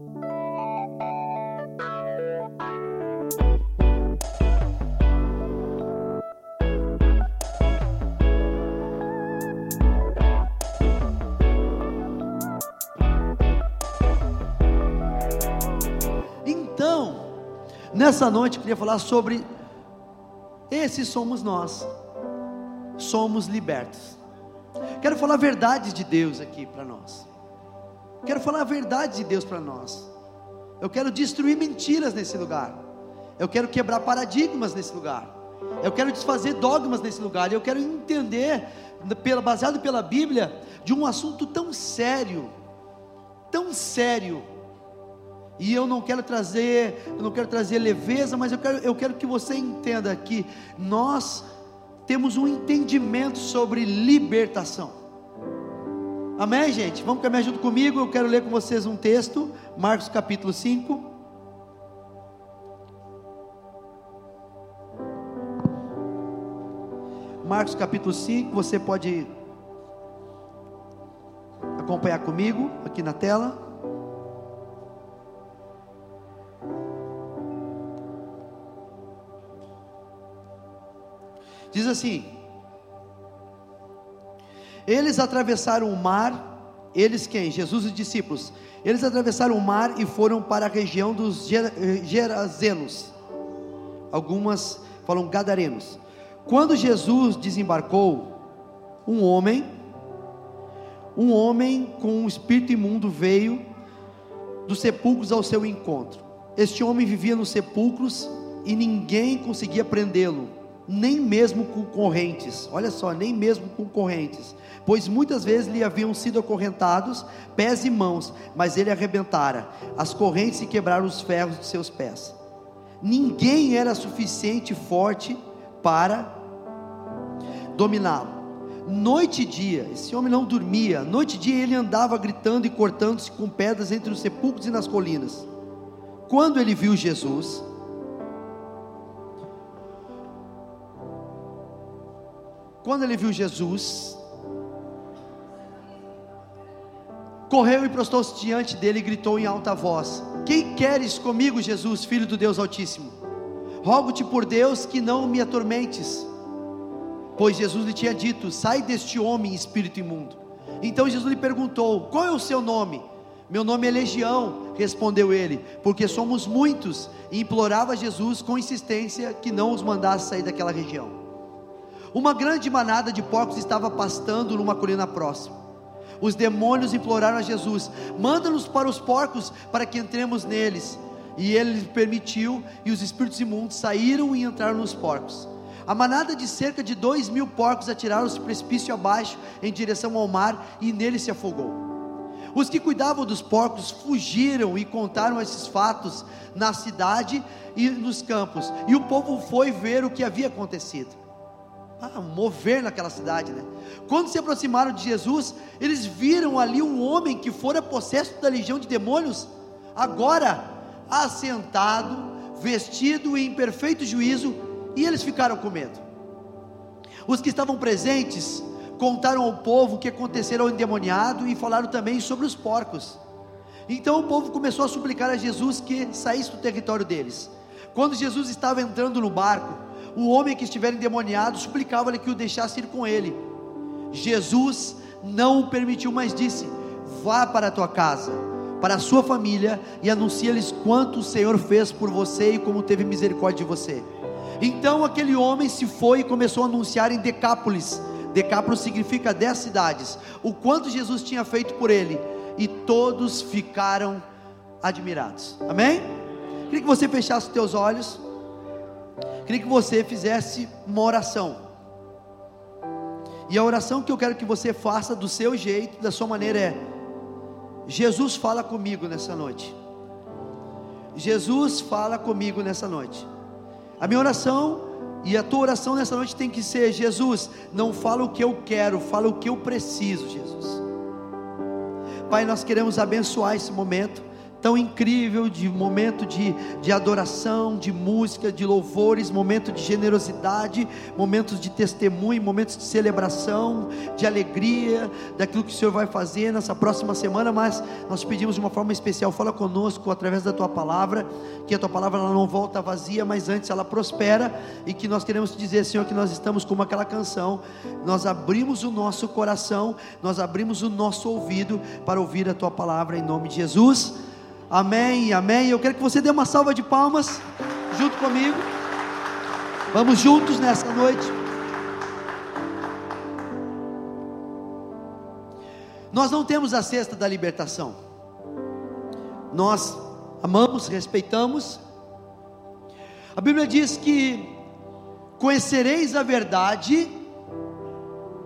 Então, nessa noite eu queria falar sobre esses somos nós. Somos libertos. Quero falar a verdade de Deus aqui para nós. Quero falar a verdade de Deus para nós. Eu quero destruir mentiras nesse lugar. Eu quero quebrar paradigmas nesse lugar. Eu quero desfazer dogmas nesse lugar. Eu quero entender, baseado pela Bíblia, de um assunto tão sério, tão sério. E eu não quero trazer, eu não quero trazer leveza, mas eu quero, eu quero que você entenda que nós temos um entendimento sobre libertação. Amém, gente? Vamos caminhar junto comigo. Eu quero ler com vocês um texto, Marcos capítulo 5. Marcos capítulo 5, você pode acompanhar comigo aqui na tela. Diz assim: Eles atravessaram o mar, eles quem? Jesus e os discípulos. Eles atravessaram o mar e foram para a região dos Gerazenos. Algumas falam gadarenos. Quando Jesus desembarcou, um homem, um homem com um espírito imundo veio dos sepulcros ao seu encontro. Este homem vivia nos sepulcros e ninguém conseguia prendê-lo nem mesmo com correntes, olha só, nem mesmo com correntes, pois muitas vezes lhe haviam sido acorrentados pés e mãos, mas ele arrebentara as correntes e quebraram os ferros de seus pés. Ninguém era suficiente forte para dominá-lo. Noite e dia, esse homem não dormia, noite e dia ele andava gritando e cortando-se com pedras entre os sepulcros e nas colinas. Quando ele viu Jesus, Quando ele viu Jesus, correu e prostou-se diante dele e gritou em alta voz: Quem queres comigo, Jesus, filho do Deus Altíssimo? Rogo-te por Deus que não me atormentes. Pois Jesus lhe tinha dito: Sai deste homem, espírito imundo. Então Jesus lhe perguntou: Qual é o seu nome? Meu nome é Legião, respondeu ele, porque somos muitos. E implorava Jesus com insistência que não os mandasse sair daquela região. Uma grande manada de porcos estava pastando numa colina próxima. Os demônios imploraram a Jesus: manda-nos para os porcos para que entremos neles. E ele permitiu, e os espíritos imundos saíram e entraram nos porcos. A manada de cerca de dois mil porcos atiraram-se precipício abaixo em direção ao mar e nele se afogou. Os que cuidavam dos porcos fugiram e contaram esses fatos na cidade e nos campos, e o povo foi ver o que havia acontecido ah, mover naquela cidade, né? Quando se aproximaram de Jesus, eles viram ali um homem que fora possesso da legião de demônios, agora assentado, vestido em perfeito juízo, e eles ficaram com medo. Os que estavam presentes contaram ao povo o que acontecera ao endemoniado e falaram também sobre os porcos. Então o povo começou a suplicar a Jesus que saísse do território deles. Quando Jesus estava entrando no barco, o homem que estiver endemoniado suplicava-lhe que o deixasse ir com ele. Jesus não o permitiu, mas disse: Vá para a tua casa, para a sua família e anuncia-lhes quanto o Senhor fez por você e como teve misericórdia de você. Então aquele homem se foi e começou a anunciar em Decápolis. Decápolis significa dez cidades. O quanto Jesus tinha feito por ele. E todos ficaram admirados. Amém? Queria que você fechasse os teus olhos. Queria que você fizesse uma oração. E a oração que eu quero que você faça do seu jeito, da sua maneira é: Jesus fala comigo nessa noite. Jesus fala comigo nessa noite. A minha oração e a tua oração nessa noite tem que ser: Jesus, não fala o que eu quero, fala o que eu preciso, Jesus. Pai, nós queremos abençoar esse momento tão incrível de momento de, de adoração, de música, de louvores, momento de generosidade, momentos de testemunho, momentos de celebração, de alegria, daquilo que o Senhor vai fazer nessa próxima semana. Mas nós pedimos de uma forma especial, fala conosco através da tua palavra, que a tua palavra não volta vazia, mas antes ela prospera e que nós queremos dizer, Senhor, que nós estamos como aquela canção, nós abrimos o nosso coração, nós abrimos o nosso ouvido para ouvir a tua palavra em nome de Jesus. Amém, amém. Eu quero que você dê uma salva de palmas junto comigo. Vamos juntos nessa noite. Nós não temos a cesta da libertação. Nós amamos, respeitamos. A Bíblia diz que conhecereis a verdade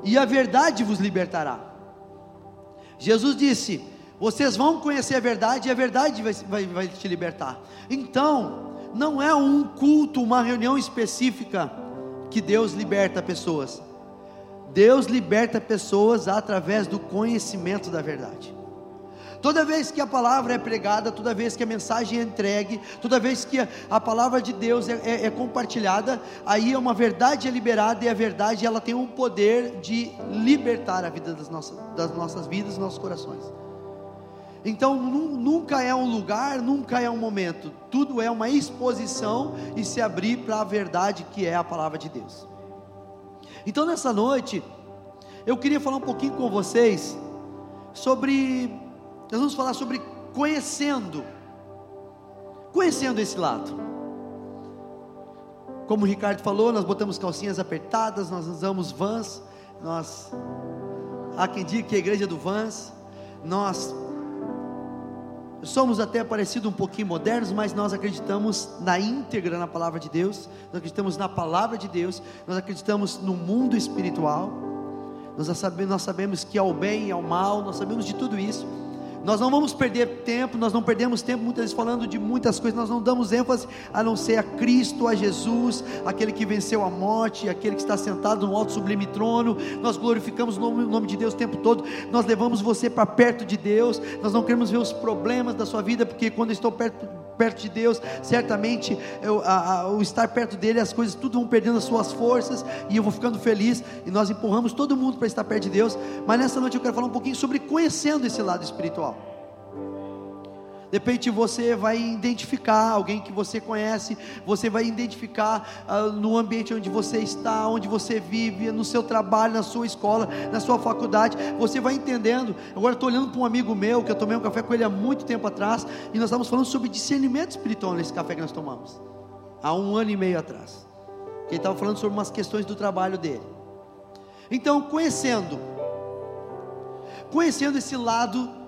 e a verdade vos libertará. Jesus disse: vocês vão conhecer a verdade e a verdade vai, vai, vai te libertar. Então, não é um culto, uma reunião específica que Deus liberta pessoas. Deus liberta pessoas através do conhecimento da verdade. Toda vez que a palavra é pregada, toda vez que a mensagem é entregue, toda vez que a, palavra de Deus é, é, é, compartilhada, aí é uma verdade é liberada e a verdade ela tem o poder de libertar a vida das nossas, das nossas vidas, dos nossos corações. Então nunca é um lugar, nunca é um momento, tudo é uma exposição e se abrir para a verdade que é a palavra de Deus. Então nessa noite, eu queria falar um pouquinho com vocês sobre, nós vamos falar sobre conhecendo, conhecendo esse lado. Como o Ricardo falou, nós botamos calcinhas apertadas, nós usamos vans, nós, há quem diga que é a igreja do vans, nós somos até parecidos um pouquinho modernos, mas nós acreditamos na íntegra na palavra de Deus, nós acreditamos na palavra de Deus, nós acreditamos no mundo espiritual, nós sabemos, nós sabemos que há o bem e há o mal, nós sabemos de tudo isso. Nós não vamos perder tempo, nós não perdemos tempo muitas vezes falando de muitas coisas, nós não damos ênfase a não ser a Cristo, a Jesus, aquele que venceu a morte, aquele que está sentado no alto sublime trono. Nós glorificamos o nome, o nome de Deus o tempo todo, nós levamos você para perto de Deus, nós não queremos ver os problemas da sua vida, porque quando eu estou perto perto de Deus, certamente eu, a, a, o estar perto dele, as coisas tudo vão perdendo as suas forças, e eu vou ficando feliz, e nós empurramos todo mundo para estar perto de Deus. Mas nessa noite eu quero falar um pouquinho sobre conhecendo esse lado espiritual. De repente você vai identificar alguém que você conhece, você vai identificar uh, no ambiente onde você está, onde você vive, no seu trabalho, na sua escola, na sua faculdade. Você vai entendendo. Agora estou olhando para um amigo meu que eu tomei um café com ele há muito tempo atrás e nós estávamos falando sobre discernimento espiritual nesse café que nós tomamos há um ano e meio atrás. Ele estava falando sobre umas questões do trabalho dele. Então, conhecendo, conhecendo esse lado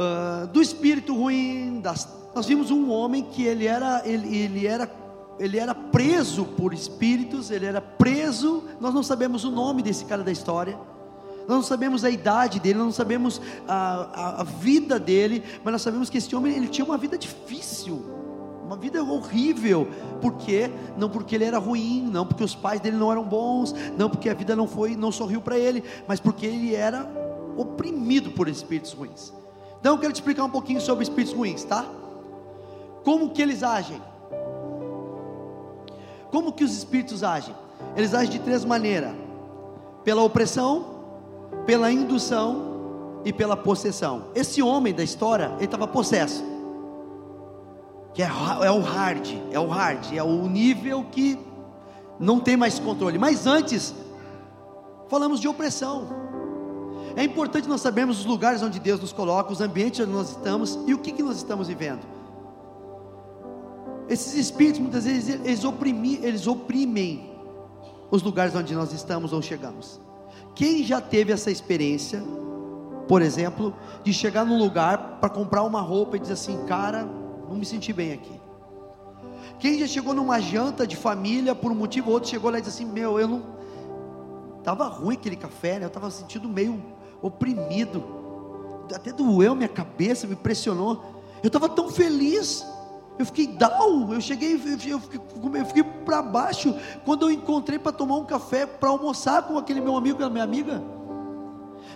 uh, do espírito ruim. Das, nós vimos um homem que ele era, ele, ele era ele era preso por espíritos, ele era preso. Nós não sabemos o nome desse cara da história, nós não sabemos a idade dele, nós não sabemos a, a, a, vida dele, mas nós sabemos que esse homem ele tinha uma vida difícil, uma vida horrível. Por quê? Não porque ele era ruim, não porque os pais dele não eram bons, não porque a vida não foi, não sorriu para ele, mas porque ele era oprimido por espíritos ruins. Então eu quero te explicar um pouquinho sobre espíritos ruins, tá? Como que eles agem? Como que os espíritos agem? Eles agem de três maneiras: pela opressão, pela indução e pela possessão. Esse homem da história, ele estava possesso. Que é, é o hard, é o hard, é o nível que não tem mais controle. Mas antes, falamos de opressão. É importante nós sabermos os lugares onde Deus nos coloca, os ambientes onde nós estamos e o que, que nós estamos vivendo. Esses espíritos muitas vezes eles oprimem, eles oprimem os lugares onde nós estamos ou chegamos. Quem já teve essa experiência, por exemplo, de chegar num lugar para comprar uma roupa e dizer assim, cara, não me senti bem aqui. Quem já chegou numa janta de família por um motivo ou outro chegou lá e disse assim, meu, eu não estava ruim aquele café, né? Eu estava sentindo meio oprimido, até doeu minha cabeça, me pressionou. Eu estava tão feliz, eu fiquei down, eu cheguei, eu fiquei, fiquei para baixo quando eu encontrei para tomar um café, para almoçar com aquele meu amigo a minha amiga.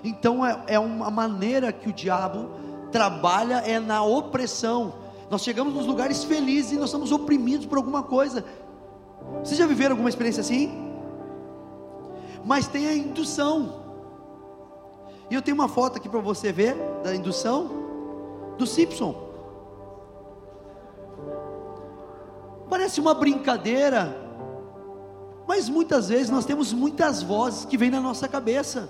Então é, é uma maneira que o diabo trabalha é na opressão. Nós chegamos nos lugares felizes e nós somos oprimidos por alguma coisa. Vocês já viveram alguma experiência assim? Mas tem a indução. E eu tenho uma foto aqui para você ver da indução do Simpson. Parece uma brincadeira, mas muitas vezes nós temos muitas vozes que vêm na nossa cabeça,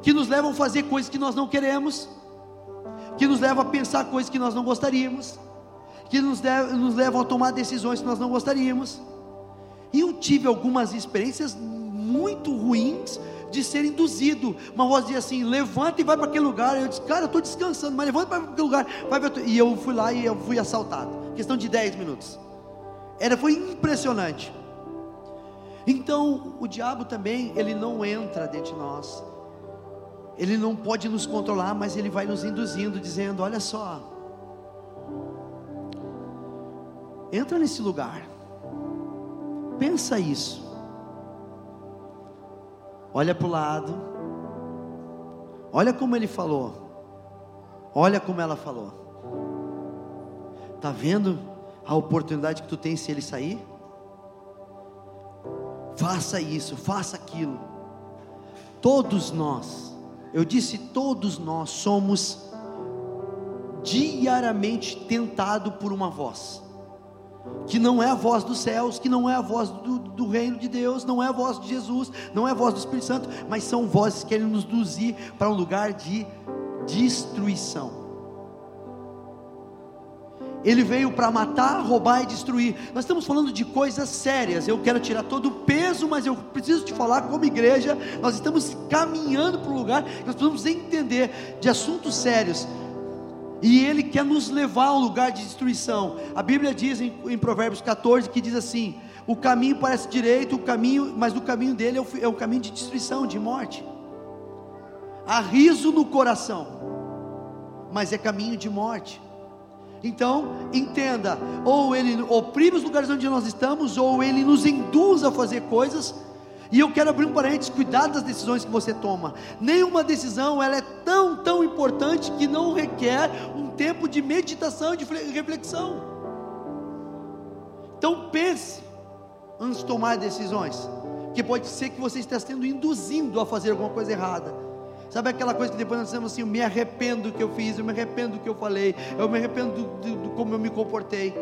que nos levam a fazer coisas que nós não queremos, que nos levam a pensar coisas que nós não gostaríamos, que nos, nos levam a tomar decisões que nós não gostaríamos. E eu tive algumas experiências muito ruins de ser induzido. Uma voz dizia assim: levanta e vai para aquele lugar. Eu disse, cara, eu estou descansando, mas levanta para aquele lugar. Vai e eu fui lá e eu fui assaltado. Questão de 10 minutos. Era, foi impressionante. Então, o diabo também, ele não entra dentro de nós. Ele não pode nos controlar, mas ele vai nos induzindo, dizendo: Olha só, entra nesse lugar, pensa isso, olha para o lado, olha como ele falou, olha como ela falou. Está vendo a oportunidade que tu tem se ele sair? Faça isso, faça aquilo. Todos nós eu disse: todos nós somos diariamente tentados por uma voz, que não é a voz dos céus, que não é a voz do, do, reino de Deus, não é a voz de Jesus, não é a voz do Espírito Santo, mas são vozes que querem nos induzir para um lugar de destruição. Ele veio para matar, roubar e destruir. Nós estamos falando de coisas sérias. Eu quero tirar todo o peso, mas eu preciso te falar, como igreja, nós estamos caminhando para um lugar que nós precisamos entender de assuntos sérios. E Ele quer nos levar a um lugar de destruição. A Bíblia diz em, em Provérbios 14 que diz assim: o caminho parece direito, o caminho, mas o caminho dele é o, é o caminho de destruição, de morte. Há riso no coração, mas é caminho de morte. Então, entenda: ou ele oprime os lugares onde nós estamos, ou ele nos induz a fazer coisas. E eu quero abrir um parênteses: cuidado das decisões que você toma. Nenhuma decisão ela é tão, tão importante que não requer um tempo de meditação de reflexão. Então, pense antes de tomar decisões, que pode ser que você esteja sendo induzindo a fazer alguma coisa errada. Sabe aquela coisa que depois nós dizemos assim: eu me arrependo do que eu fiz, eu me arrependo do que eu falei, eu me arrependo do, do, do como eu me comportei.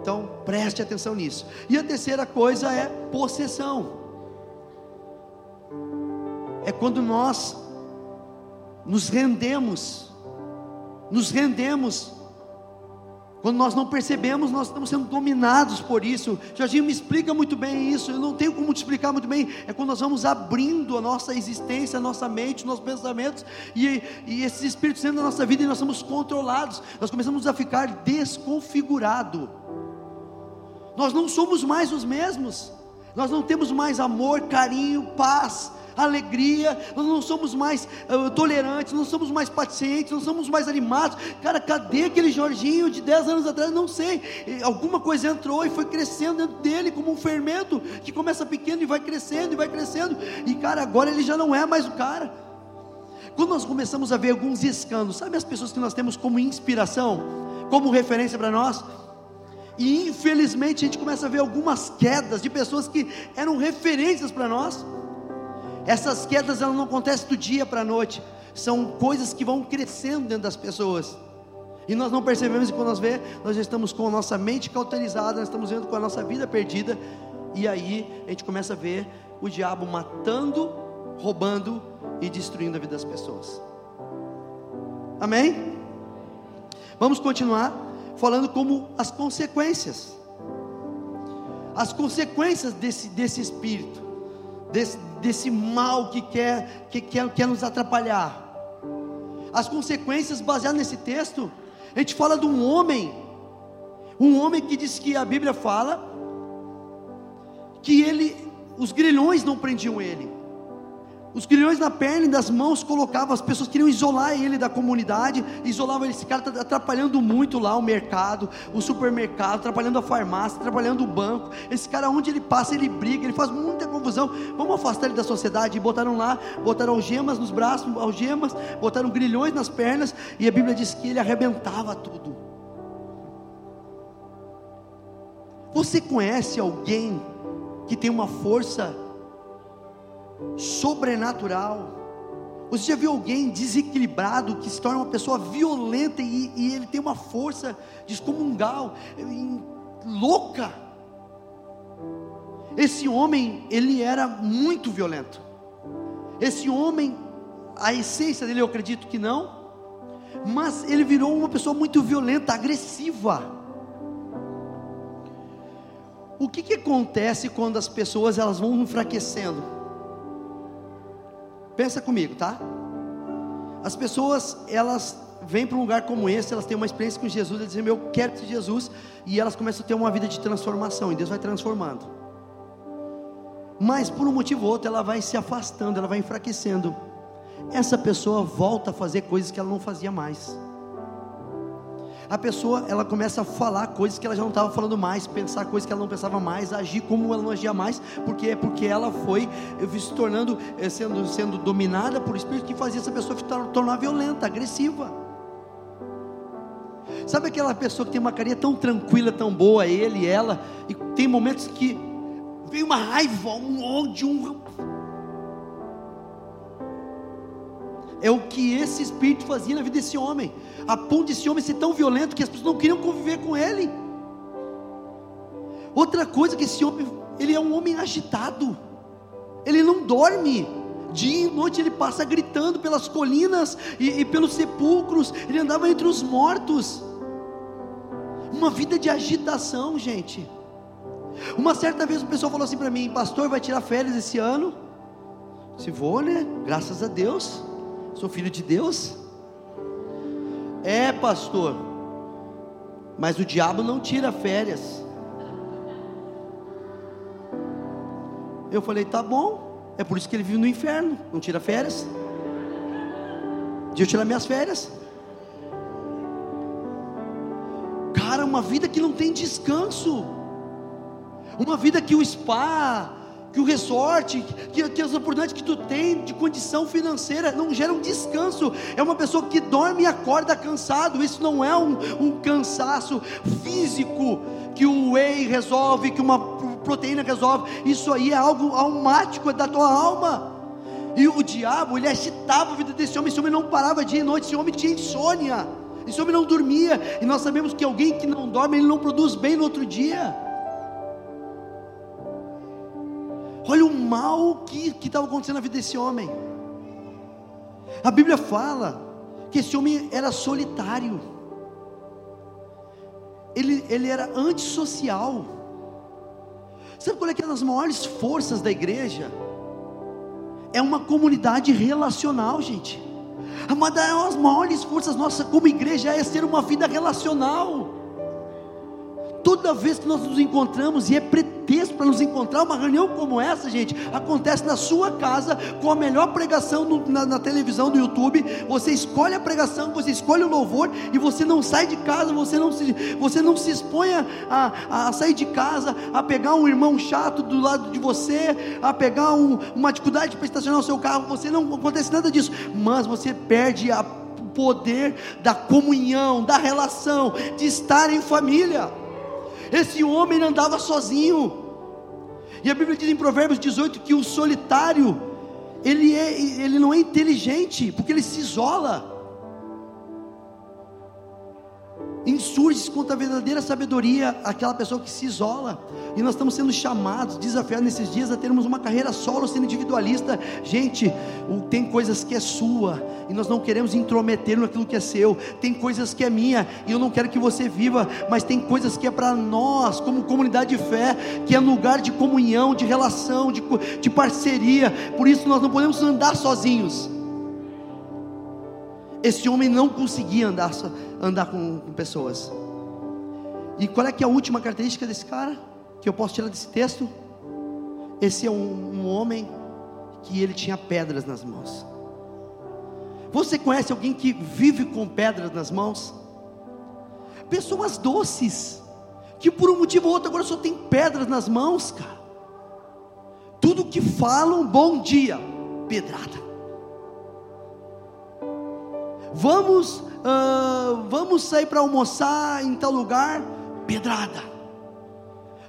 Então preste atenção nisso. E a terceira coisa é possessão. É quando nós nos rendemos, nos rendemos quando nós não percebemos, nós estamos sendo dominados por isso. Jorginho me explica muito bem isso. Eu não tenho como te explicar muito bem. É quando nós vamos abrindo a nossa existência, a nossa mente, os nossos pensamentos, e, e esses espíritos sendo na nossa vida e nós somos controlados. Nós começamos a ficar desconfigurado. Nós não somos mais os mesmos. Nós não temos mais amor, carinho, paz alegria, nós não somos mais uh, tolerantes, não somos mais pacientes, não somos mais animados. Cara, cadê aquele Jorginho de 10 anos atrás? Não sei. Alguma coisa entrou e foi crescendo dentro dele como um fermento que começa pequeno e vai crescendo e vai crescendo. E cara, agora ele já não é mais o cara. Quando nós começamos a ver alguns escândalos, sabe as pessoas que nós temos como inspiração, como referência para nós? E infelizmente a gente começa a ver algumas quedas de pessoas que eram referências para nós. Essas quedas elas não acontecem do dia para a noite, são coisas que vão crescendo dentro das pessoas. E nós não percebemos, e quando nós vemos, nós já estamos com a nossa mente cauterizada, nós estamos vendo com a nossa vida perdida, e aí a gente começa a ver o diabo matando, roubando e destruindo a vida das pessoas. Amém? Vamos continuar falando como as consequências. As consequências desse, desse espírito desse, desse mal que quer, que quer, quer nos atrapalhar. As consequências baseadas nesse texto, a gente fala de um homem, um homem que diz que a Bíblia fala que ele, os grilhões não prendiam ele, Os grilhões na perna e das mãos colocavam, as pessoas queriam isolar ele da comunidade, isolavam ele. Esse cara está atrapalhando muito lá o mercado, o supermercado, atrapalhando a farmácia, atrapalhando o banco. Esse cara, onde ele passa, ele briga, ele faz muita confusão. Vamos afastar ele da sociedade. E botaram lá, botaram algemas nos braços, algemas, botaram grilhões nas pernas, e a Bíblia diz que ele arrebentava tudo. Você conhece alguém que tem uma força sobrenatural. Você já viu alguém desequilibrado que se torna uma pessoa violenta e, e ele tem uma força descomungal, louca? Esse homem, ele era muito violento. Esse homem, a essência dele eu acredito que não, mas ele virou uma pessoa muito violenta, agressiva. O que, que acontece quando as pessoas elas vão enfraquecendo? Pensa comigo, tá? As pessoas, elas vêm para um lugar como esse, elas têm uma experiência com Jesus, elas dizem, eu quero de Jesus, e elas começam a ter uma vida de transformação, e Deus vai transformando. Mas por um motivo ou outro, ela vai se afastando, ela vai enfraquecendo. Essa pessoa volta a fazer coisas que ela não fazia mais a pessoa ela começa a falar coisas que ela já não estava falando mais, pensar coisas que ela não pensava mais, agir como ela não agia mais, porque é porque ela foi eh, se tornando eh, sendo sendo dominada por espírito que fazia essa pessoa se tornar violenta, agressiva. Sabe aquela pessoa que tem uma carinha tão tranquila, tão boa, ele, ela, e tem momentos que vem uma raiva, um ódio, um É o que esse espírito fazia na vida desse homem, a ponto desse homem ser tão violento que as pessoas não queriam conviver com ele. Outra coisa que esse homem, ele é um homem agitado. Ele não dorme. Dia e noite ele passa gritando pelas colinas e, e pelos sepulcros. Ele andava entre os mortos. Uma vida de agitação, gente. Uma certa vez o pessoal falou assim para mim: Pastor, vai tirar férias esse ano? Se vou, né? Graças a Deus. Sou filho de Deus? É, pastor. Mas o diabo não tira férias. Eu falei, tá bom. É por isso que ele vive no inferno. Não tira férias. Deixa eu tirar minhas férias. Cara, uma vida que não tem descanso. Uma vida que o spa, que o resort, que, que as oportunidades que tu tem de condição financeira não geram descanso. É uma pessoa que dorme e acorda cansado. Isso não é um, um cansaço físico que o whey resolve, que uma proteína resolve. Isso aí é algo almático, é da tua alma. E o diabo, ele agitava a vida desse homem. Esse homem não parava dia e noite. Esse homem tinha insônia. Esse homem não dormia. E nós sabemos que alguém que não dorme, ele não produz bem no outro dia. Olha o mal que estava acontecendo na vida desse homem. A Bíblia fala que esse homem era solitário, ele, ele era antissocial. Sabe qual é é uma das maiores forças da igreja? É uma comunidade relacional, gente. Uma das maiores forças nossa como igreja é ser uma vida relacional. Toda vez que nós nos encontramos, e é pretexto para nos encontrar, uma reunião como essa, gente, acontece na sua casa, com a melhor pregação no, na, na, televisão, do YouTube. Você escolhe a pregação, você escolhe o louvor, e você não sai de casa, você não se, você não se expõe a, a sair de casa, a pegar um irmão chato do lado de você, a pegar um, uma dificuldade para estacionar o seu carro. Você não acontece nada disso, mas você perde a poder da comunhão, da relação, de estar em família. Esse homem andava sozinho. E a Bíblia diz em Provérbios 18 que o solitário, ele, é, ele não é inteligente, porque ele se isola. Insurge contra a verdadeira sabedoria, aquela pessoa que se isola. E nós estamos sendo chamados, desafiados nesses dias a termos uma carreira solo, sendo individualista. Gente, tem coisas que é sua e nós não queremos intrometer naquilo que é seu. Tem coisas que é minha e eu não quero que você viva, mas tem coisas que é para nós, como comunidade de fé, que é lugar de comunhão, de relação, de, de parceria. Por isso nós não podemos andar sozinhos. Esse homem não conseguia andar, andar com, com pessoas. E qual é que é a última característica desse cara? Que eu posso tirar desse texto? Esse é um, um homem que ele tinha pedras nas mãos. Você conhece alguém que vive com pedras nas mãos? Pessoas doces, que por um motivo ou outro agora só tem pedras nas mãos, cara. Tudo que falam, bom dia, pedrada. Vamos, uh, vamos sair para almoçar em tal lugar, pedrada.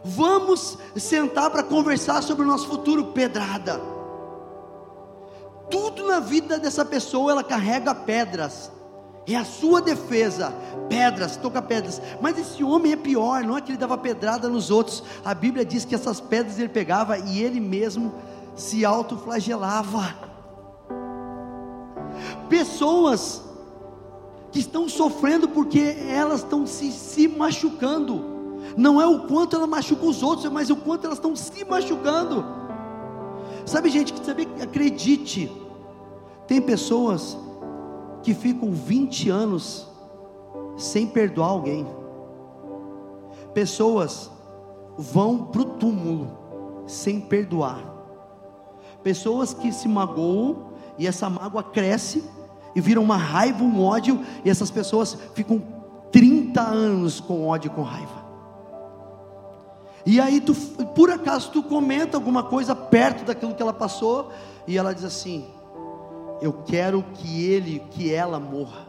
Vamos sentar para conversar sobre o nosso futuro, pedrada. Tudo na vida dessa pessoa ela carrega pedras. É a sua defesa, pedras, toca pedras. Mas esse homem é pior, não é que ele dava pedrada nos outros. A Bíblia diz que essas pedras ele pegava e ele mesmo se autoflagelava. Pessoas que estão sofrendo porque elas estão se, se machucando. Não é o quanto ela machuca os outros, mas o quanto elas estão se machucando. Sabe, gente, que sabe, acredite, tem pessoas que ficam 20 anos sem perdoar alguém. Pessoas vão para o túmulo sem perdoar. Pessoas que se magoam e essa mágoa cresce e vira uma raiva, um ódio, e essas pessoas ficam 30 anos com ódio com raiva. E aí tu, por acaso tu comenta alguma coisa perto daquilo que ela passou, e ela diz assim: eu quero que ele, que ela morra.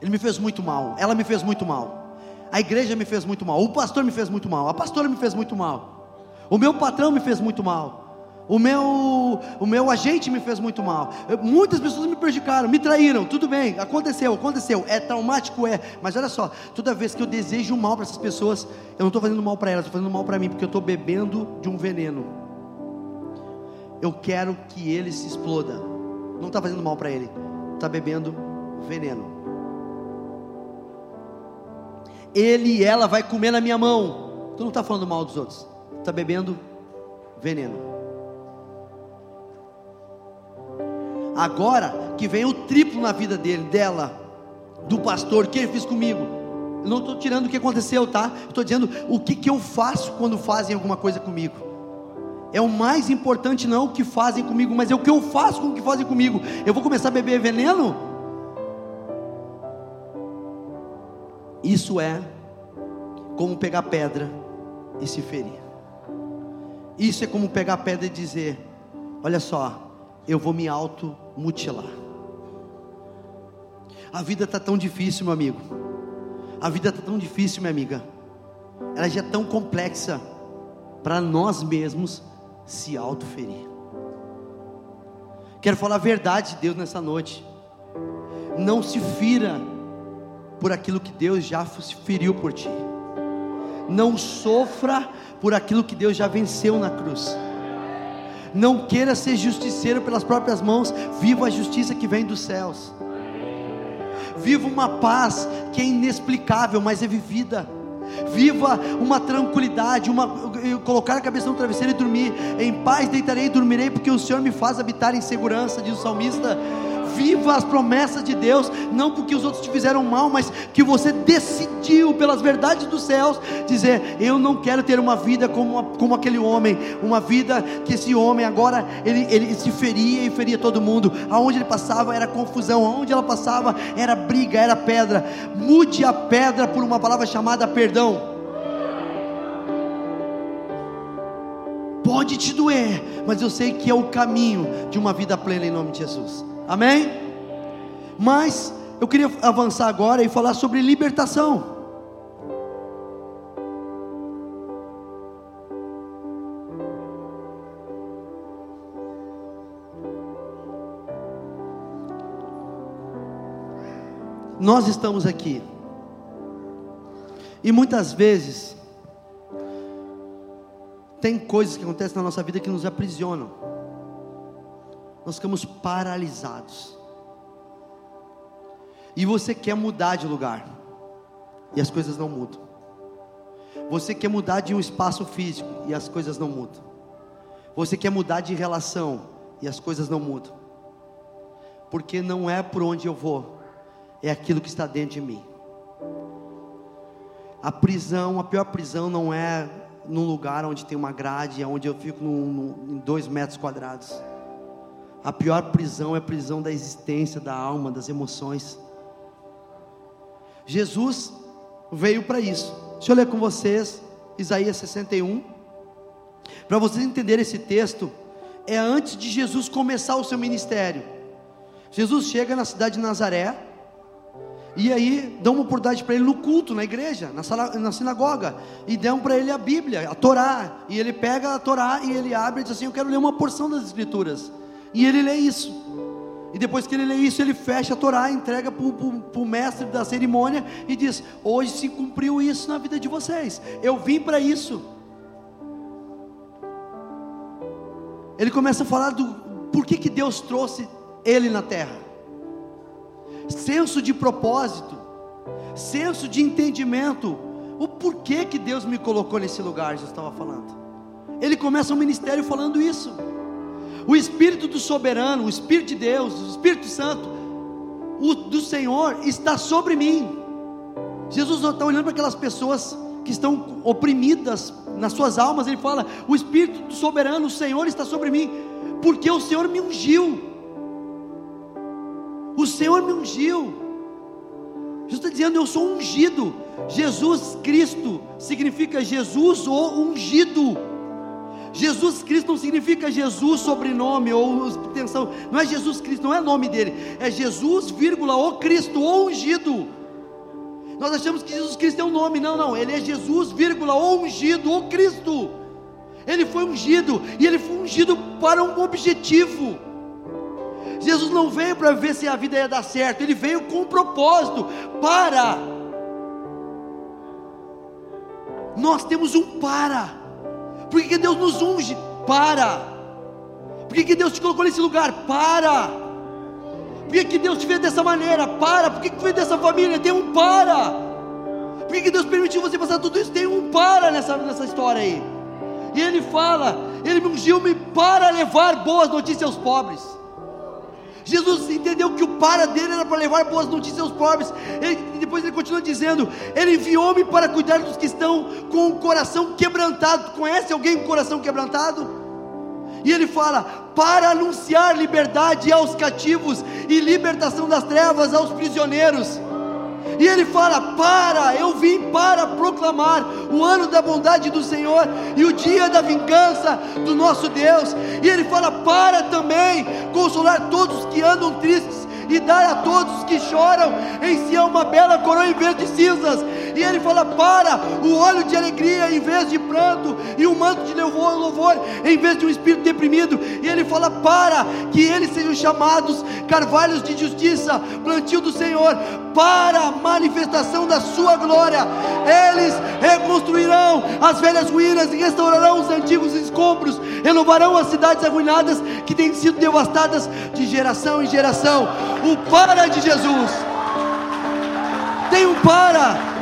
Ele me fez muito mal, ela me fez muito mal, a igreja me fez muito mal, o pastor me fez muito mal, a pastora me fez muito mal, o meu patrão me fez muito mal, o meu, o meu agente me fez muito mal. Muitas pessoas me prejudicaram, me traíram. Tudo bem, aconteceu, aconteceu. É traumático, é. Mas olha só, toda vez que eu desejo mal para essas pessoas, eu não estou fazendo mal para elas, estou fazendo mal para mim, porque eu estou bebendo de um veneno. Eu quero que ele se exploda. Não está fazendo mal para ele, está bebendo veneno. Ele e ela vai comer na minha mão. Tu não está falando mal dos outros, está bebendo veneno. Agora que vem o triplo na vida dele, dela, do pastor, o que ele fez comigo. Não estou tirando o que aconteceu, tá? Estou dizendo o que, que eu faço quando fazem alguma coisa comigo. É o mais importante não o que fazem comigo, mas é o que eu faço com o que fazem comigo. Eu vou começar a beber veneno? Isso é como pegar pedra e se ferir. Isso é como pegar pedra e dizer: Olha só, eu vou me auto-mutilar. A vida está tão difícil, meu amigo. A vida está tão difícil, minha amiga. Ela já é tão complexa para nós mesmos se autoferir. Quero falar a verdade de Deus nessa noite. Não se fira por aquilo que Deus já feriu por ti. Não sofra por aquilo que Deus já venceu na cruz. Não queira ser justiceiro pelas próprias mãos, viva a justiça que vem dos céus. Viva uma paz que é inexplicável, mas é vivida. Viva uma tranquilidade, uma, colocar a cabeça no travesseiro e dormir. Em paz deitarei e dormirei, porque o Senhor me faz habitar em segurança, diz o salmista viva as promessas de Deus, não porque os outros te fizeram mal, mas que você decidiu pelas verdades dos céus dizer: Eu não quero ter uma vida como, como aquele homem, uma vida que esse homem agora ele, ele se feria e feria todo mundo. Aonde ele passava era confusão, aonde ela passava era briga, era pedra. Mude a pedra por uma palavra chamada perdão. Pode te doer, mas eu sei que é o caminho de uma vida plena em nome de Jesus. Amém? Mas eu queria avançar agora e falar sobre libertação. Nós estamos aqui. E muitas vezes tem coisas que acontecem na nossa vida que nos aprisionam nós ficamos paralisados. E você quer mudar de lugar, e as coisas não mudam. Você quer mudar de um espaço físico, e as coisas não mudam. Você quer mudar de relação, e as coisas não mudam. Porque não é por onde eu vou, é aquilo que está dentro de mim. A prisão, a pior prisão não é num lugar onde tem uma grade, onde eu fico num, num, em dois metros quadrados. A pior prisão é a prisão da existência, da alma, das emoções. Jesus veio para isso. Deixa eu ler com vocês Isaías 61. Para vocês entenderem esse texto, é antes de Jesus começar o seu ministério. Jesus chega na cidade de Nazaré, e aí dão uma oportunidade para ele no culto, na igreja, na, sala, na sinagoga, e dão para ele a Bíblia, a Torá, e ele pega a Torá e ele abre e diz assim: Eu quero ler uma porção das Escrituras, e ele lê isso. E depois que ele lê isso, ele fecha a Torá, entrega para o mestre da cerimônia e diz: Hoje se cumpriu isso na vida de vocês. Eu vim para isso. Ele começa a falar do por que, que Deus trouxe ele na terra. Senso de propósito, senso de entendimento. O porquê que Deus me colocou nesse lugar, já estava falando. Ele começa o ministério falando isso. O Espírito do Soberano, o Espírito de Deus, o Espírito Santo, o do Senhor está sobre mim. Jesus está olhando para aquelas pessoas que estão oprimidas nas suas almas, ele fala: O Espírito do Soberano, o Senhor está sobre mim, porque o Senhor me ungiu. O Senhor me ungiu. Jesus está dizendo: Eu sou ungido. Jesus Cristo significa Jesus o ungido. Jesus Cristo não significa Jesus sobrenome ou extensão, não é Jesus Cristo, não é nome dele, é Jesus, vírgula, o Cristo, o ungido. Nós achamos que Jesus Cristo é um nome, não, não, ele é Jesus, vírgula, o ungido, o Cristo. Ele foi ungido e ele foi ungido para um objetivo. Jesus não veio para ver se a vida ia dar certo, ele veio com um propósito para. Nós temos um para. Por que, Deus nos unge? Para. Por que, Deus te colocou nesse lugar? Para. Por que, Deus te fez dessa maneira? Para. Por que, que fez dessa família? Tem um para. Por que, que Deus permitiu você passar tudo isso? Tem um para nessa, nessa história aí. E ele fala: Ele me ungiu-me para levar boas notícias aos pobres. Jesus entendeu que o para dele era para levar boas notícias aos pobres. Ele, depois ele continua dizendo: Ele enviou-me para cuidar dos que estão com o coração quebrantado. Conhece alguém com o coração quebrantado? E ele fala: para anunciar liberdade aos cativos e libertação das trevas aos prisioneiros. E ele fala: Para, eu vim para proclamar o ano da bondade do Senhor e o dia da vingança do nosso Deus. E ele fala: Para também consolar todos que andam tristes e dar a todos que choram em si uma bela coroa em vez de cinzas. E ele fala: Para o óleo de alegria em vez de pranto, e o manto de louvor, em vez de um espírito deprimido. E ele fala: Para que eles sejam chamados carvalhos de justiça, plantio do Senhor, para a manifestação da sua glória. Eles reconstruirão as velhas ruínas e restaurarão os antigos escombros, renovarão as cidades arruinadas que têm sido devastadas de geração em geração o para de Jesus. Tem um para.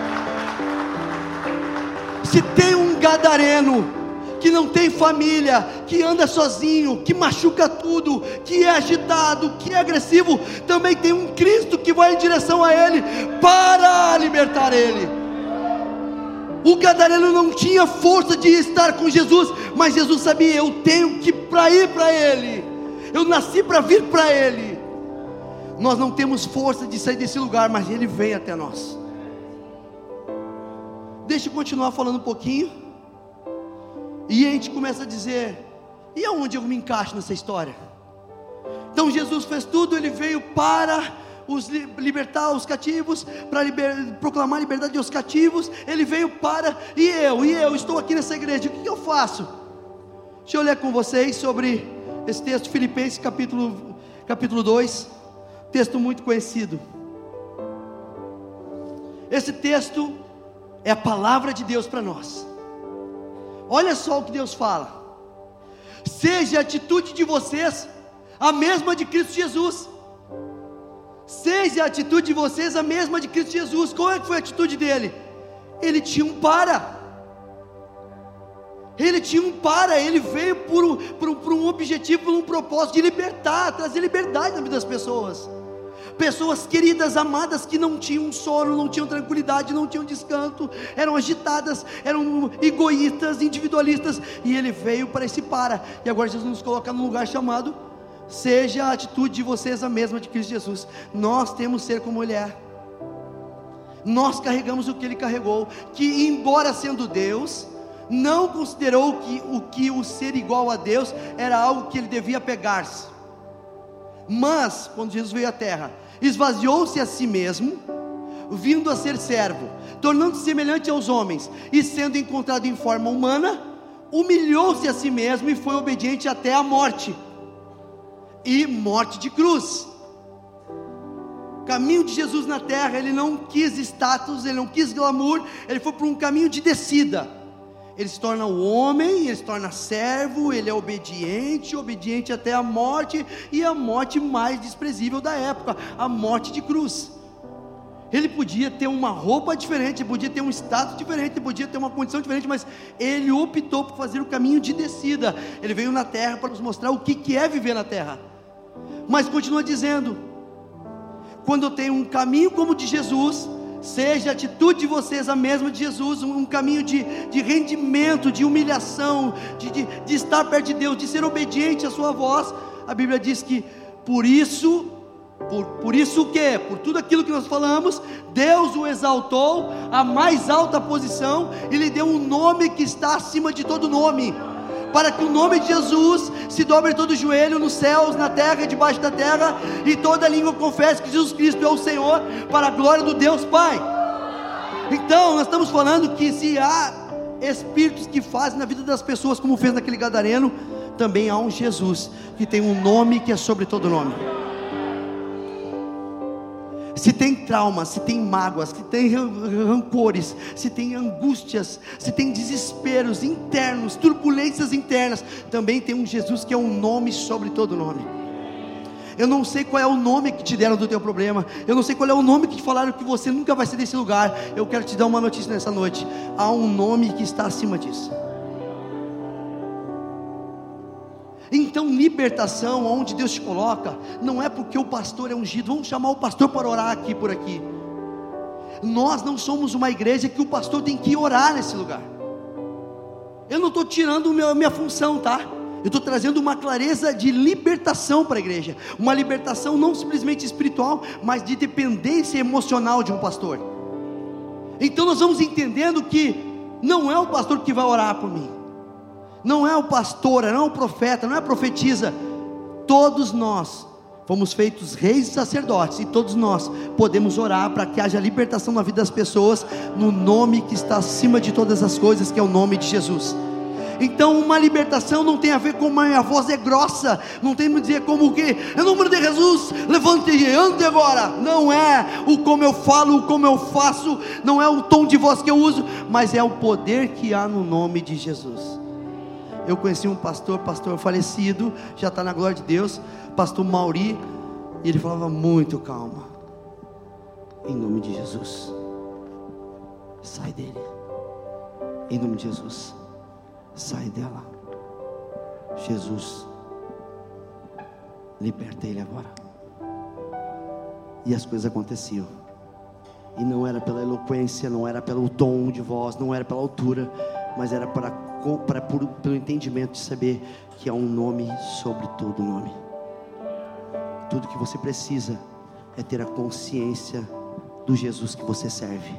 Se tem um gadareno que não tem família, que anda sozinho, que machuca tudo, que é agitado, que é agressivo, também tem um Cristo que vai em direção a ele para libertar ele. O gadareno não tinha força de estar com Jesus, mas Jesus sabia: eu tenho que para ir para ele. Eu nasci para vir para ele. Nós não temos força de sair desse lugar, mas Ele vem até nós. Deixa eu continuar falando um pouquinho. E a gente começa a dizer: e aonde eu me encaixo nessa história? Então Jesus fez tudo, ele veio para os libertar os cativos, para liber, proclamar a liberdade aos cativos. Ele veio para, e eu, e eu estou aqui nessa igreja, o que, eu faço? Deixa eu ler com vocês sobre esse texto, Filipenses capítulo, capítulo 2 texto muito conhecido. Esse texto é a palavra de Deus para nós. Olha só o que Deus fala. Seja a atitude de vocês a mesma de Cristo Jesus. Seja a atitude de vocês a mesma de Cristo Jesus. Qual é que foi a atitude dele? Ele tinha um para. Ele tinha um para, ele veio por um, por um, por um objetivo, por um propósito de libertar, trazer liberdade na vida das pessoas. Pessoas queridas, amadas, que não tinham sono, não tinham tranquilidade, não tinham descanso, eram agitadas, eram egoístas, individualistas, e ele veio para esse para. E agora Jesus nos coloca num lugar chamado Seja a atitude de vocês a mesma de Cristo Jesus. Nós temos ser como Ele é. Nós carregamos o que Ele carregou, que embora sendo Deus, não considerou que o que o ser igual a Deus era algo que ele devia pegar-se. Mas, quando Jesus veio à terra, esvaziou-se a si mesmo, vindo a ser servo, tornando-se semelhante aos homens, e sendo encontrado em forma humana, humilhou-se a si mesmo e foi obediente até a morte e morte de cruz. caminho de Jesus na terra, ele não quis status, ele não quis glamour, ele foi para um caminho de descida ele se torna o homem, ele se torna servo, ele é obediente, obediente até a morte, e a morte mais desprezível da época, a morte de cruz. Ele podia ter uma roupa diferente, podia ter um status diferente, podia ter uma condição diferente, mas ele optou por fazer o caminho de descida. Ele veio na terra para nos mostrar o que, é viver na terra. Mas continua dizendo: quando eu tenho um caminho como o de Jesus, Seja a atitude de vocês a mesma de Jesus, um, caminho de, de rendimento, de humilhação, de, de, de estar perto de Deus, de ser obediente à Sua voz. A Bíblia diz que por isso por, por isso o que? Por tudo aquilo que nós falamos, Deus o exaltou à mais alta posição e lhe deu um nome que está acima de todo nome para que o nome de Jesus se dobre todo o joelho nos céus, na terra e debaixo da terra, e toda língua confesse que Jesus Cristo é o Senhor, para a glória do Deus Pai. Então, nós estamos falando que se há espíritos que fazem na vida das pessoas, como fez naquele gadareno, também há um Jesus que tem um nome que é sobre todo nome se tem traumas, se tem mágoas, se tem rancores, se tem angústias, se tem desesperos internos, turbulências internas, também tem um Jesus que é um nome sobre todo nome. Eu não sei qual é o nome que te deram do teu problema. Eu não sei qual é o nome que te falaram que você nunca vai ser desse lugar. Eu quero te dar uma notícia nessa noite. Há um nome que está acima disso. Então, libertação, onde Deus te coloca, não é porque o pastor é ungido, vamos chamar o pastor para orar aqui por aqui. Nós não somos uma igreja que o pastor tem que orar nesse lugar. Eu não estou tirando a minha função, tá? Eu estou trazendo uma clareza de libertação para a igreja, uma libertação não simplesmente espiritual, mas de dependência emocional de um pastor. Então nós vamos entendendo que não é o pastor que vai orar por mim, não é o pastor, não é o profeta, não é a profetisa. Todos nós fomos feitos reis e sacerdotes, e todos nós podemos orar para que haja libertação na vida das pessoas, no nome que está acima de todas as coisas, que é o nome de Jesus. Então, uma libertação não tem a ver com a voz é grossa, não tem a dizer como que, em nome de Jesus, levante e ande agora. Não é o como eu falo, o como eu faço, não é o tom de voz que eu uso, mas é o poder que há no nome de Jesus. Eu conheci um pastor, pastor falecido, já está na glória de Deus, pastor Mauri, e ele falava muito calma. Em nome de Jesus. Sai dele. Em nome de Jesus. Sai dela. Jesus. Liberta ele agora. E as coisas aconteciam. E não era pela eloquência, não era pelo tom de voz, não era pela altura, mas era para para, pelo entendimento de saber que há um nome sobre todo nome. Tudo que você precisa é ter a consciência do Jesus que você serve.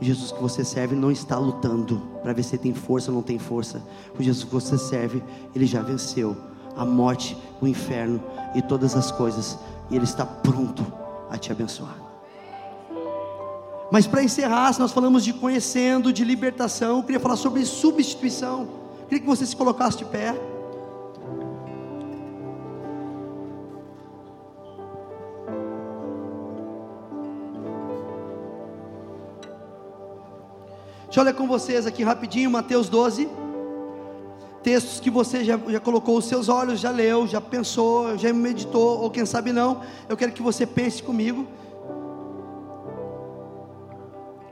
O Jesus que você serve não está lutando para ver se tem força ou não tem força. O Jesus que você serve, ele já venceu a morte, o inferno e todas as coisas, e ele está pronto a te abençoar. Mas para encerrar, se nós falamos de conhecendo, de libertação, eu queria falar sobre substituição. Eu queria que você se colocasse de pé. Deixa eu ler com vocês aqui rapidinho, Mateus 12. Textos que você já, já colocou os seus olhos, já leu, já pensou, já meditou, ou quem sabe não. Eu quero que você pense comigo.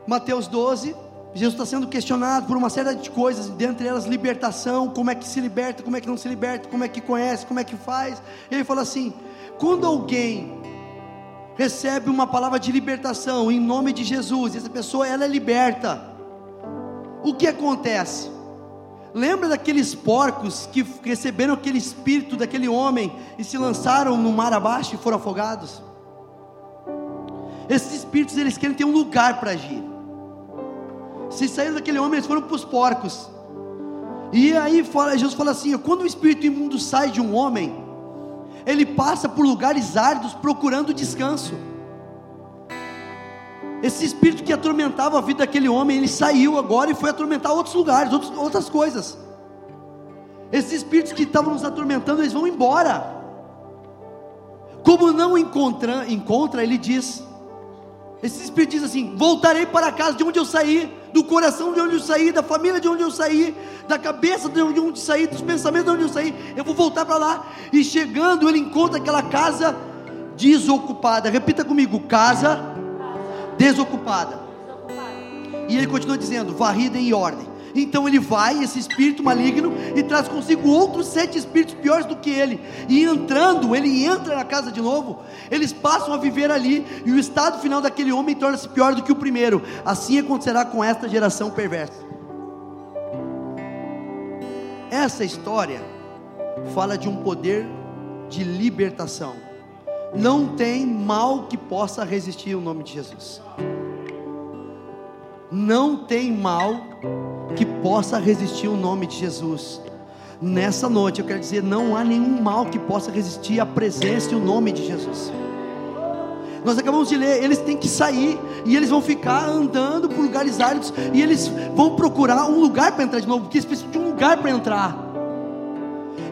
Mateus 12, Jesus está sendo questionado por uma série de coisas, dentre elas libertação, como é que se liberta, como é que não se liberta, como é que conhece, como é que faz. Ele fala assim: quando alguém recebe uma palavra de libertação em nome de Jesus. Essa pessoa ela é liberta. O que acontece? Lembra daqueles porcos que receberam aquele espírito daquele homem e se lançaram no mar abaixo e foram afogados? Esses espíritos eles querem ter um lugar para agir. Se saíram daquele homem, eles foram para os porcos. E aí Jesus fala assim: quando o espírito imundo sai de um homem, ele passa por lugares áridos procurando descanso. Esse espírito que atormentava a vida daquele homem, ele saiu agora e foi atormentar outros lugares, outros, outras coisas. Esses espíritos que estavam nos atormentando, eles vão embora. Como não encontra, encontra, ele diz: esse espírito diz assim: voltarei para a casa de onde eu saí, do coração de onde eu saí, da família de onde eu saí, da cabeça de onde eu saí, dos pensamentos de onde eu saí. Eu vou voltar para lá. E chegando, ele encontra aquela casa desocupada. Repita comigo: casa desocupada. E ele continua dizendo: varrida em ordem. Então ele vai, esse espírito maligno, e traz consigo outros sete espíritos piores do que ele. E entrando, ele entra na casa de novo, eles passam a viver ali, e o estado final daquele homem torna-se pior do que o primeiro. Assim acontecerá com esta geração perversa. Essa história fala de um poder de libertação. Não tem mal que possa resistir o nome de Jesus. Não tem mal que possa resistir o nome de Jesus. Nessa noite eu quero dizer, não há nenhum mal que possa resistir à presença e o nome de Jesus. Nós acabamos de ler, eles têm que sair e eles vão ficar andando por lugares áridos e eles vão procurar um lugar para entrar de novo, porque eles precisam de um lugar para entrar.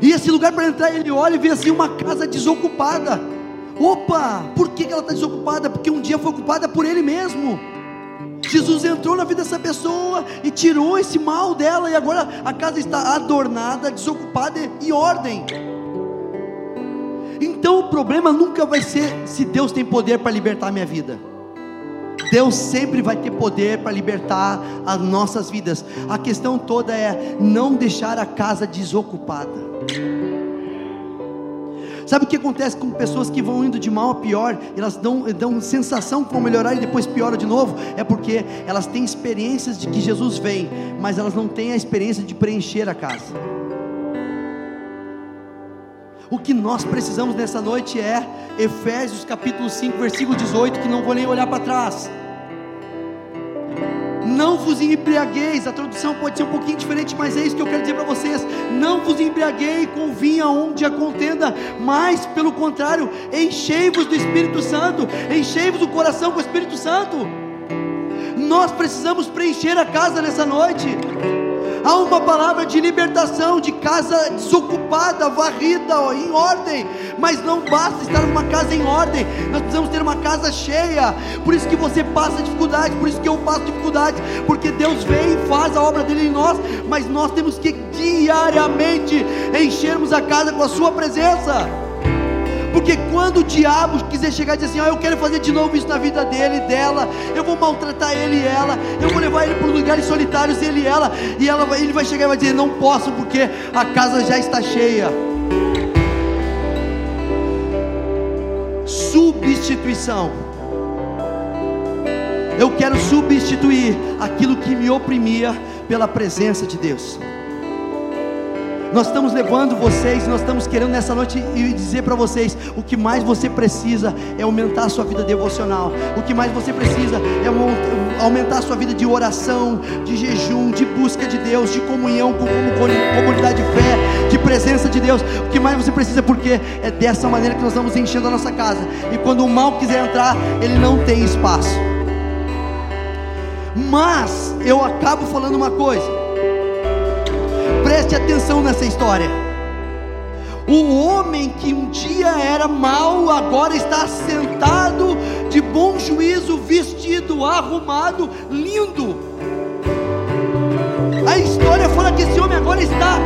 E esse lugar para entrar, ele olha e vê assim uma casa desocupada. Opa, por que ela está desocupada? Porque um dia foi ocupada por ele mesmo. Jesus entrou na vida dessa pessoa e tirou esse mal dela, e agora a casa está adornada, desocupada e em ordem. Então o problema nunca vai ser se Deus tem poder para libertar a minha vida. Deus sempre vai ter poder para libertar as nossas vidas. A questão toda é não deixar a casa desocupada. Sabe o que acontece com pessoas que vão indo de mal a pior, elas dão, dão sensação que vão melhorar e depois piora de novo? É porque elas têm experiências de que Jesus vem, mas elas não têm a experiência de preencher a casa. O que nós precisamos nessa noite é Efésios capítulo 5, versículo 18, que não vou nem olhar para trás. Não vos embriagueis, a tradução pode ser um pouquinho diferente, mas é isso que eu quero dizer para vocês. Não vos embriaguei com vinho onde a contenda, mas pelo contrário, enchei-vos do Espírito Santo, enchei-vos o coração com o Espírito Santo. Nós precisamos preencher a casa nessa noite. Há uma palavra de libertação, de casa desocupada, varrida, ó, em ordem. Mas não basta estar numa casa em ordem, nós precisamos ter uma casa cheia. Por isso que você passa dificuldade, por isso que eu passo dificuldade, porque Deus vem e faz a obra dele em nós, mas nós temos que diariamente enchermos a casa com a Sua presença. Porque quando o diabo quiser chegar e dizer assim, oh, eu quero fazer de novo isso na vida dele e dela, eu vou maltratar ele e ela, eu vou levar ele para lugares solitários, ele e ela, e ela, ele vai chegar e vai dizer, não posso porque a casa já está cheia. Substituição. Eu quero substituir aquilo que me oprimia pela presença de Deus. Nós estamos levando vocês, nós estamos querendo nessa noite dizer para vocês: o que mais você precisa é aumentar a sua vida devocional, o que mais você precisa é aumentar a sua vida de oração, de jejum, de busca de Deus, de comunhão com comunidade de fé, de presença de Deus. O que mais você precisa, porque é dessa maneira que nós estamos enchendo a nossa casa, e quando o mal quiser entrar, ele não tem espaço. Mas eu acabo falando uma coisa Preste atenção nessa história. O homem que um dia era mau, agora está sentado de bom juízo, vestido, arrumado, lindo. A história fala que esse homem agora está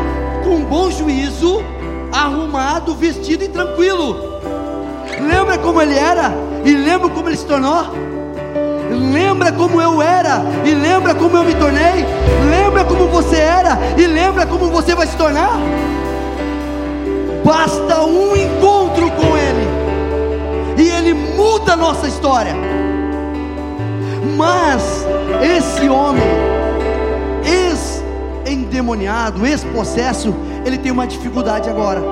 com bom juízo, arrumado, vestido e tranquilo. Lembra como ele era? E lembra como ele se tornou? Lembra como eu era e lembra como eu me tornei? Lembra como você era e lembra como você vai se tornar? Basta um encontro com Ele e Ele muda a nossa história. Mas esse homem, ex-endemoniado, ex-possesso, ele tem uma dificuldade agora.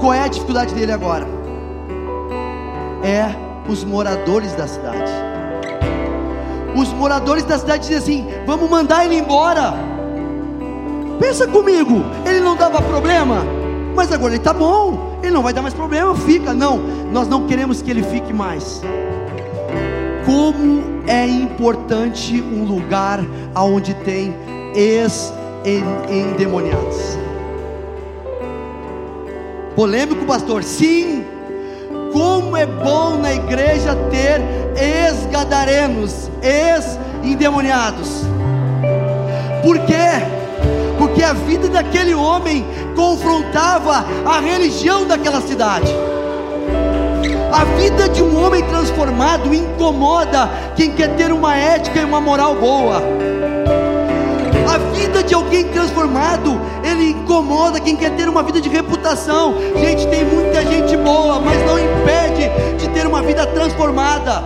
Qual é a dificuldade dele agora? É os moradores da cidade. Os moradores da cidade dizem assim: vamos mandar ele embora. Pensa comigo, ele não dava problema, mas agora ele está bom, ele não vai dar mais problema, fica. Não, nós não queremos que ele fique mais. Como é importante um lugar onde tem ex-endemoniados. Polêmico, pastor? Sim. Como é bom na igreja ter ex-gadarenos, ex-endemoniados. Por quê? Porque a vida daquele homem confrontava a religião daquela cidade. A vida de um homem transformado incomoda quem quer ter uma ética e uma moral boa. A vida de alguém transformado, ele incomoda quem quer ter uma vida de reputação. Gente, tem muita gente boa, mas não impede de ter uma vida transformada.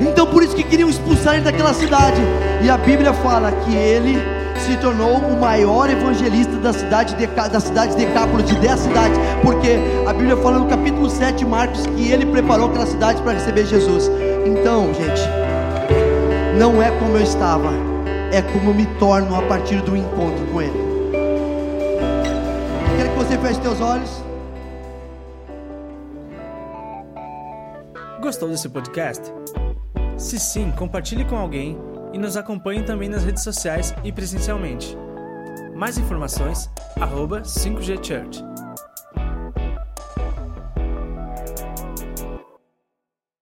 Então por isso que queriam expulsar ele daquela cidade. E a Bíblia fala que ele se tornou o maior evangelista da cidade de, da cidade de Decápolis, de 10 cidades, porque a Bíblia fala no capítulo 7, Marcos, que ele preparou aquela cidade para receber Jesus. Então, gente, não é como eu estava, é como eu me torno a partir do encontro com Ele. Quero que você feche seus olhos. Gostou desse podcast? Se sim, compartilhe com alguém e nos acompanhe também nas redes sociais e presencialmente. Mais informações, arroba 5G Church.